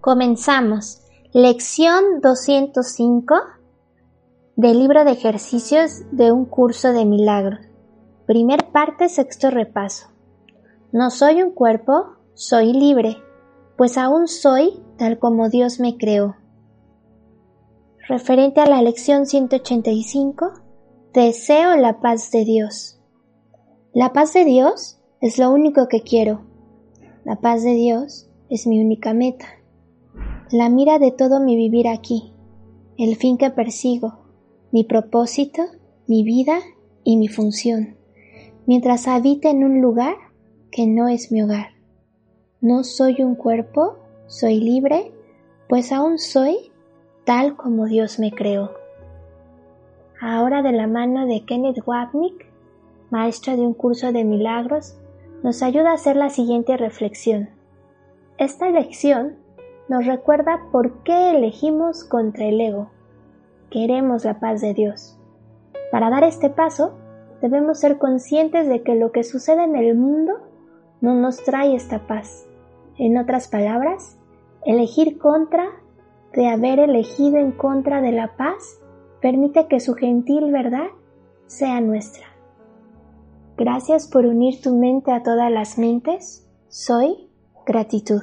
Comenzamos. Lección 205 del libro de ejercicios de un curso de milagros. Primer parte, sexto repaso. No soy un cuerpo, soy libre, pues aún soy tal como Dios me creó. Referente a la lección 185, deseo la paz de Dios. La paz de Dios es lo único que quiero. La paz de Dios es mi única meta. La mira de todo mi vivir aquí, el fin que persigo, mi propósito, mi vida y mi función mientras habite en un lugar que no es mi hogar. No soy un cuerpo, soy libre, pues aún soy tal como Dios me creó. Ahora de la mano de Kenneth Wapnick, maestro de un curso de milagros, nos ayuda a hacer la siguiente reflexión. Esta lección nos recuerda por qué elegimos contra el ego. Queremos la paz de Dios. Para dar este paso, debemos ser conscientes de que lo que sucede en el mundo no nos trae esta paz. En otras palabras, elegir contra de haber elegido en contra de la paz permite que su gentil verdad sea nuestra. Gracias por unir tu mente a todas las mentes. Soy gratitud.